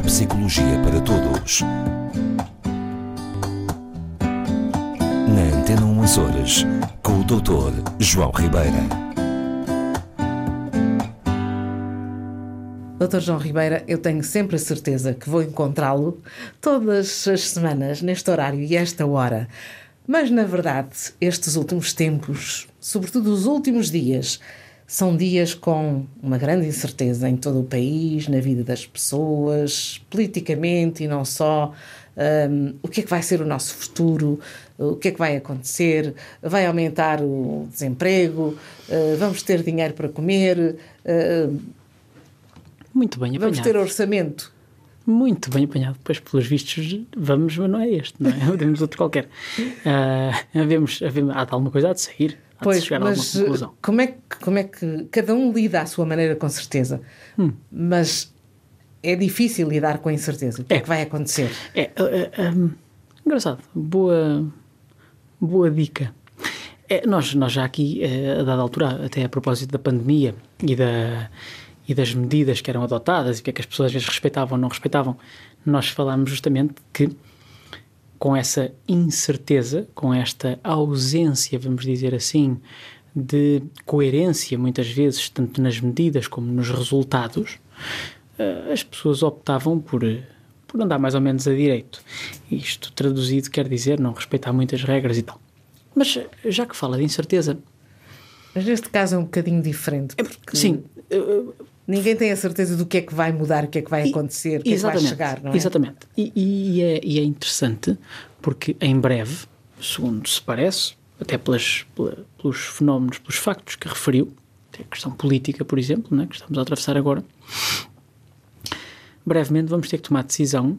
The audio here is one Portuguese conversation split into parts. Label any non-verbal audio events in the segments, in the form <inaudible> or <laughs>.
Neuropsicologia para Todos. Na Antena 1 Horas, com o Dr. João Ribeira. Doutor João Ribeira, eu tenho sempre a certeza que vou encontrá-lo todas as semanas, neste horário e esta hora. Mas, na verdade, estes últimos tempos, sobretudo os últimos dias, são dias com uma grande incerteza em todo o país, na vida das pessoas, politicamente e não só. Um, o que é que vai ser o nosso futuro? O que é que vai acontecer? Vai aumentar o desemprego? Uh, vamos ter dinheiro para comer? Uh, Muito bem apanhado. Vamos ter orçamento? Muito bem apanhado. Pois, pelos vistos, vamos, mas não é este, não é? <laughs> Temos outro qualquer. Uh, havemos, havemos, há alguma coisa a de sair pois, mas como é, que, como é que cada um lida à sua maneira, com certeza, hum. mas é difícil lidar com a incerteza. O que é, é que vai acontecer? É, é, é um, engraçado, boa, boa dica. É, nós, nós já aqui, eh, a dada altura, até a propósito da pandemia e, da, e das medidas que eram adotadas e o que é que as pessoas às vezes respeitavam ou não respeitavam, nós falámos justamente que com essa incerteza, com esta ausência, vamos dizer assim, de coerência, muitas vezes, tanto nas medidas como nos resultados, eh, as pessoas optavam por, por andar mais ou menos a direito. Isto traduzido quer dizer não respeitar muitas regras e tal. Mas já que fala de incerteza. Mas neste caso é um bocadinho diferente. É porque, sim. Ninguém tem a certeza do que é que vai mudar, o que é que vai acontecer, o que é que vai chegar, não é? Exatamente. E, e, é, e é interessante porque em breve, segundo se parece, até pelas, pelos fenómenos, pelos factos que referiu, até a questão política, por exemplo, né, que estamos a atravessar agora, brevemente vamos ter que tomar decisão,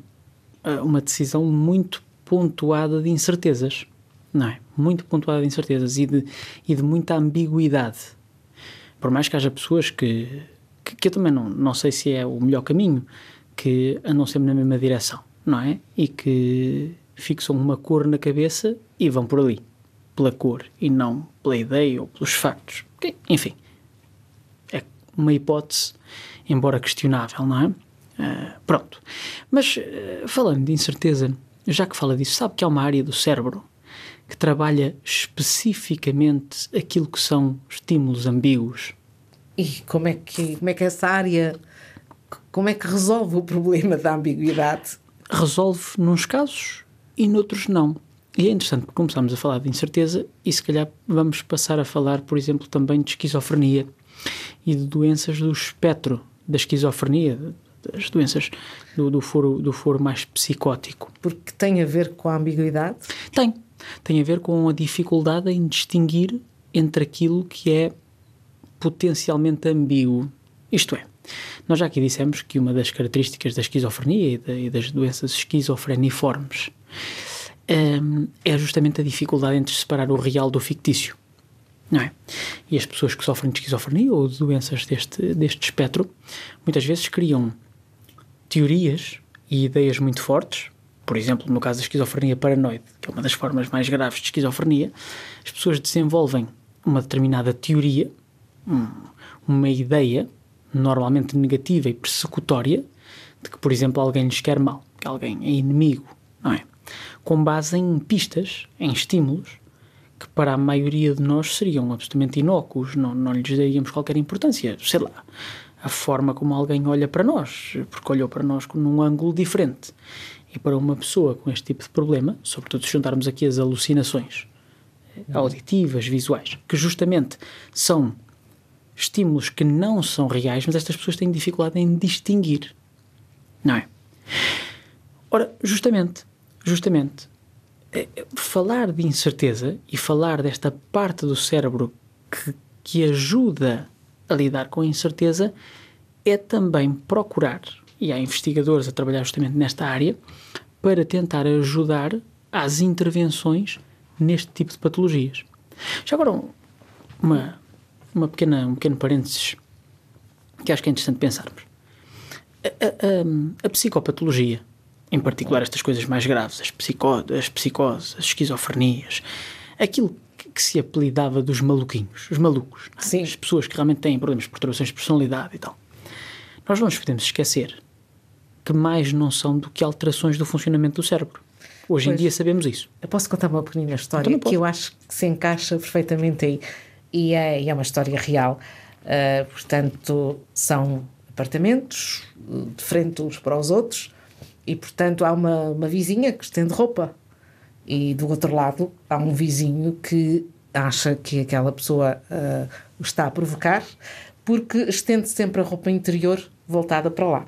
eh, uma decisão muito pontuada de incertezas, não é? Muito pontuada de incertezas e de, e de muita ambiguidade. Por mais que haja pessoas que que, que eu também não, não sei se é o melhor caminho, que andam sempre na mesma direção, não é? E que fixam uma cor na cabeça e vão por ali, pela cor, e não pela ideia ou pelos factos. Enfim, é uma hipótese, embora questionável, não é? Uh, pronto. Mas, uh, falando de incerteza, já que fala disso, sabe que há uma área do cérebro que trabalha especificamente aquilo que são estímulos ambíguos e como é que, como é que essa área, como é que resolve o problema da ambiguidade? Resolve nos casos e noutros não. E é interessante porque começamos a falar de incerteza e se calhar vamos passar a falar, por exemplo, também de esquizofrenia e de doenças do espectro da esquizofrenia, das doenças do, do, foro, do foro mais psicótico. Porque tem a ver com a ambiguidade? Tem. Tem a ver com a dificuldade em distinguir entre aquilo que é potencialmente ambíguo. Isto é, nós já aqui dissemos que uma das características da esquizofrenia e, das doenças esquizofreniformes um, é justamente a dificuldade entre separar o real do fictício. Não é? E as pessoas que sofrem de esquizofrenia ou de doenças deste, deste espectro muitas vezes criam teorias e ideias muito fortes. Por exemplo, no caso da esquizofrenia paranoide, que é uma das formas mais graves de esquizofrenia, as pessoas desenvolvem uma determinada teoria uma ideia, normalmente negativa e persecutória, de que, por exemplo, alguém lhes quer mal, que alguém é inimigo, não é? Com base em pistas, em estímulos, que para a maioria de nós seriam absolutamente inócuos, não, não lhes daríamos qualquer importância. Sei lá, a forma como alguém olha para nós, porque olhou para nós num ângulo diferente. E para uma pessoa com este tipo de problema, sobretudo se juntarmos aqui as alucinações auditivas, visuais, que justamente são estímulos que não são reais, mas estas pessoas têm dificuldade em distinguir. Não é? Ora, justamente, justamente, é, é, falar de incerteza e falar desta parte do cérebro que, que ajuda a lidar com a incerteza é também procurar, e há investigadores a trabalhar justamente nesta área, para tentar ajudar às intervenções neste tipo de patologias. Já agora, uma, uma pequena, um pequeno parênteses que acho que é interessante pensarmos. A, a, a, psicopatologia, em particular estas coisas mais graves, as, psico, as psicoses, as esquizofrenias, aquilo que, se apelidava dos maluquinhos, os malucos, é? As pessoas que realmente têm problemas de perturbações de personalidade e tal. Nós não nos podemos esquecer que mais não são do que alterações do funcionamento do cérebro. Hoje Pois. em dia sabemos isso. Eu posso contar uma pequenina história Então que eu acho que se encaixa perfeitamente aí. E é, e é uma história real. Uh, portanto, são apartamentos uh, de frente uns para os outros e, portanto, há uma, uma vizinha que estende roupa. E do outro lado há um vizinho que acha que aquela pessoa uh, o está a provocar porque estende sempre a roupa interior voltada para lá.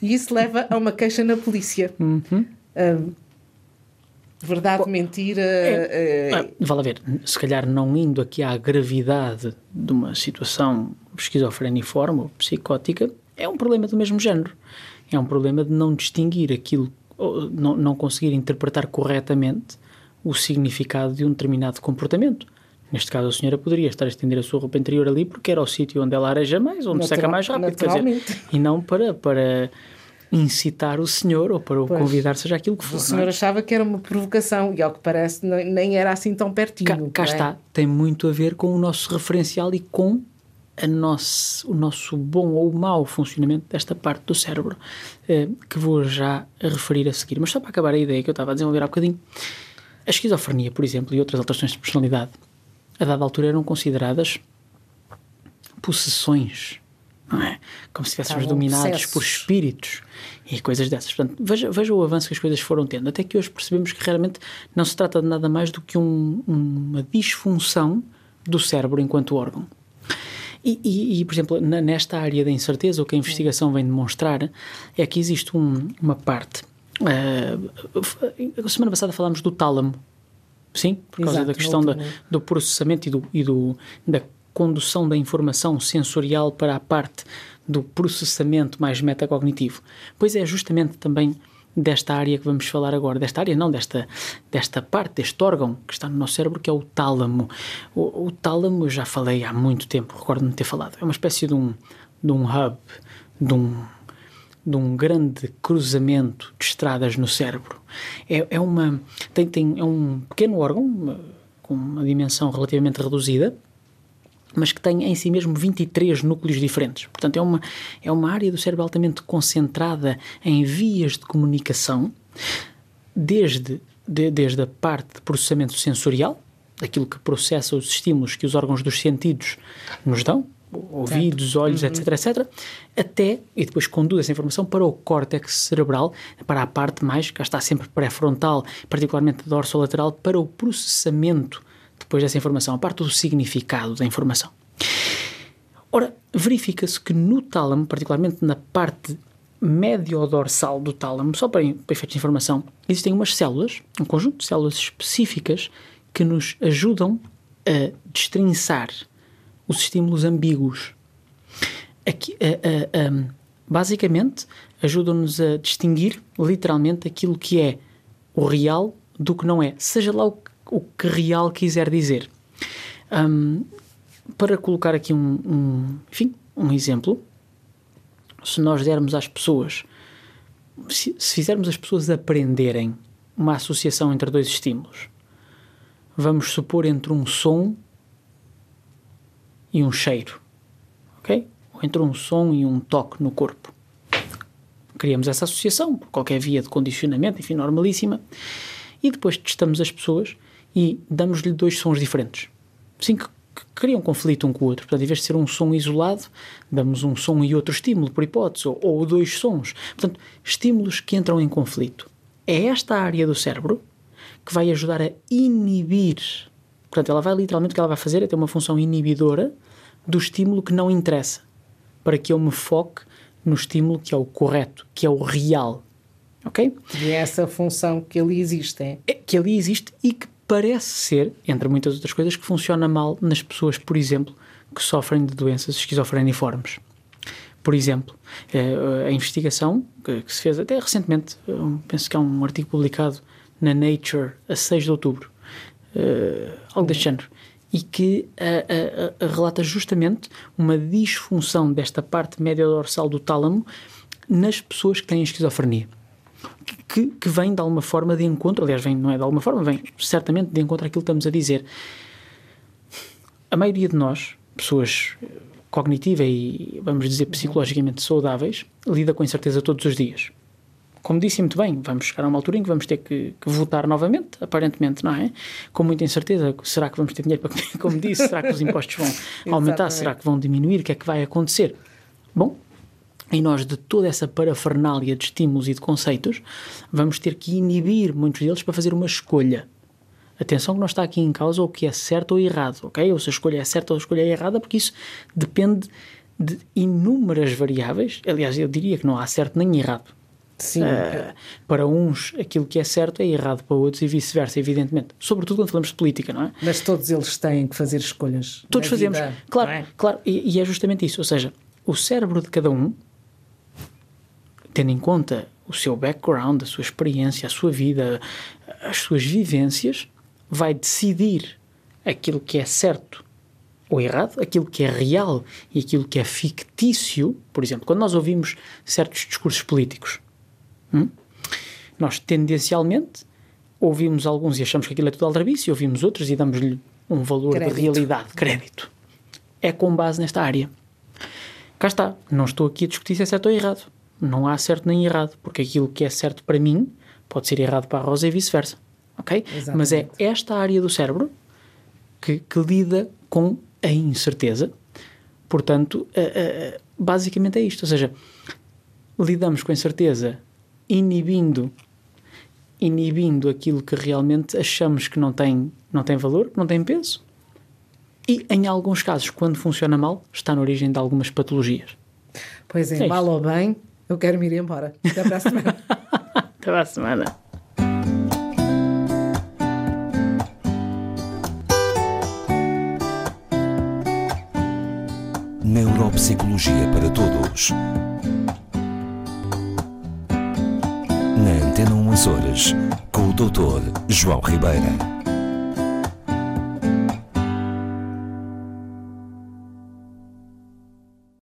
E isso leva a uma queixa na polícia. Um, verdade, mentira. eh, Ah, vale a ver, se calhar não indo aqui à gravidade de uma situação esquizofreniforme ou psicótica, é um problema do mesmo género. É um problema de não distinguir aquilo, não, não conseguir interpretar corretamente o significado de um determinado comportamento. Neste caso, a senhora poderia estar a estender a sua roupa interior ali porque era o sítio onde ela areja mais, onde seca mais rápido. dizer, e não para, para incitar o senhor ou para o Pois. convidar, seja aquilo que for. O não é? senhor achava que era uma provocação e, ao que parece, nem, era assim tão pertinho. Cá, cá é? está, tem muito a ver com o nosso referencial e com nosso, o nosso bom ou mau funcionamento desta parte do cérebro, eh, que vou já referir a seguir. Mas só para acabar a ideia que eu estava a desenvolver há bocadinho, a esquizofrenia, por exemplo, e outras alterações de personalidade, a dada altura eram consideradas possessões, não é? Como se estivéssemos Estavam dominados por possessos. espíritos e coisas dessas. Portanto, veja, veja o avanço que as coisas foram tendo, até que hoje percebemos que realmente não se trata de nada mais do que um- uma disfunção do cérebro enquanto órgão. E, e- e, por exemplo, nesta área da incerteza, o que a investigação vem demonstrar é que existe um- uma parte. a semana passada falámos do tálamo, sim, por causa Exato, da questão da, do processamento e, do, e do- da condução da informação sensorial para a parte do processamento mais metacognitivo. Pois é justamente também desta área que vamos falar agora, desta área não, desta, desta parte, deste órgão que está no nosso cérebro, que é o tálamo. O, o tálamo, eu já falei há muito tempo, recordo-me de ter falado, é uma espécie de um, de um hub, de um, de um grande cruzamento de estradas no cérebro. É, é, uma, tem, tem, é um pequeno órgão com uma dimensão relativamente reduzida, mas que tem em si mesmo 23 núcleos diferentes. Portanto, é uma, é uma área do cérebro altamente concentrada em vias de comunicação, desde, de- desde a parte de processamento sensorial, aquilo que processa os estímulos que os órgãos dos sentidos nos dão, ouvidos, olhos, etc, etc, até, e depois conduz essa informação para o córtex cerebral, para a parte mais, cá está sempre pré-frontal, particularmente dorsolateral, para o processamento depois dessa informação, a parte do significado da informação. Ora, verifica-se que no tálamo, particularmente na parte médio-dorsal do tálamo, só para, para efeitos de informação, existem umas células, um conjunto de células específicas que nos ajudam a destrinçar os estímulos ambíguos. Aqui, a- a- a- basicamente, ajudam-nos a distinguir literalmente aquilo que é o real do que não é, seja lá o, que- o que real quiser dizer. Hum, para colocar aqui um, um- enfim, um exemplo, se nós dermos às pessoas, se, se fizermos as pessoas aprenderem uma associação entre dois estímulos, vamos supor entre um som e um cheiro, ok? Ou entre um som e um toque no corpo. Criamos essa associação, por qualquer via de condicionamento, enfim, normalíssima, e depois testamos as pessoas e damos-lhe dois sons diferentes. Sim, que, que criam conflito um com o outro. Portanto, em vez de ser um som isolado, damos um som e outro estímulo, por hipótese, ou, ou dois sons. Portanto, estímulos que entram em conflito. É esta área do cérebro que vai ajudar a inibir. Portanto, ela vai literalmente, o que ela vai fazer é ter uma função inibidora do estímulo que não interessa, para que eu me foque no estímulo que é o correto, que é o real. Ok? E é essa função que ali existe. É? é que ali existe e que parece ser, entre muitas outras coisas, que funciona mal nas pessoas, por exemplo, que sofrem de doenças esquizofreniformes. Por exemplo, eh, a investigação que se fez até recentemente, eh, penso que há um artigo publicado na Nature a 6 de outubro, eh, algo deste género, e que eh, eh, eh, relata justamente uma disfunção desta parte média dorsal do tálamo nas pessoas que têm esquizofrenia que, que vem de alguma forma de encontro, aliás, vem, não é de alguma forma, vem certamente de encontro àquilo que estamos a dizer. A maioria de nós, pessoas cognitiva e, vamos dizer, psicologicamente saudáveis, lida com incerteza todos os dias. Como disse muito bem, vamos chegar a uma altura em que vamos ter que, que, votar novamente, aparentemente, não é? Com muita incerteza. Será que vamos ter dinheiro para comer? <laughs> Como disse, será que os impostos vão aumentar? será que vão diminuir? O que é que vai acontecer? Bom, e nós, de toda essa parafernália de estímulos e de conceitos, vamos ter que inibir muitos deles para fazer uma escolha. Atenção que não está aqui em causa o que é certo ou errado, ok? Ou se a escolha é certa ou a escolha é errada, porque isso depende de inúmeras variáveis. Aliás, eu diria que não há certo nem errado. Sim. Uh, para uns, aquilo que é certo é errado para outros e vice-versa, evidentemente. Sobretudo quando falamos de política, não é? Mas todos eles têm que fazer escolhas. Todos fazemos, vida, claro, é? claro. E, e é justamente isso. Ou seja, o cérebro de cada um, tendo em conta o seu background, a sua experiência, a sua vida, as suas vivências, vai decidir aquilo que é certo ou errado, aquilo que é real e aquilo que é fictício. Por exemplo, quando nós ouvimos certos discursos políticos, hum, nós tendencialmente ouvimos alguns e achamos que aquilo é tudo aldrabice, e ouvimos outros e damos-lhe um valor crédito. de realidade, crédito. É com base nesta área. Cá está, não estou aqui a discutir se é certo ou errado. Não há certo nem errado, porque aquilo que é certo para mim pode ser errado para a Rosa e vice-versa ok? Exatamente. Mas é esta área do cérebro que, que lida com a incerteza. Portanto, uh, uh, basicamente é isto. Ou seja, lidamos com a incerteza inibindo inibindo aquilo que realmente achamos que não tem, não tem valor, não tem peso. E, em alguns casos, quando funciona mal, está na origem de algumas patologias. Pois é, é mal ou bem, eu quero me ir embora. Até para a semana. <laughs> Até para a semana. Neuropsicologia para Todos. Na Antena 1 Açores, com o Dr. João Ribeira.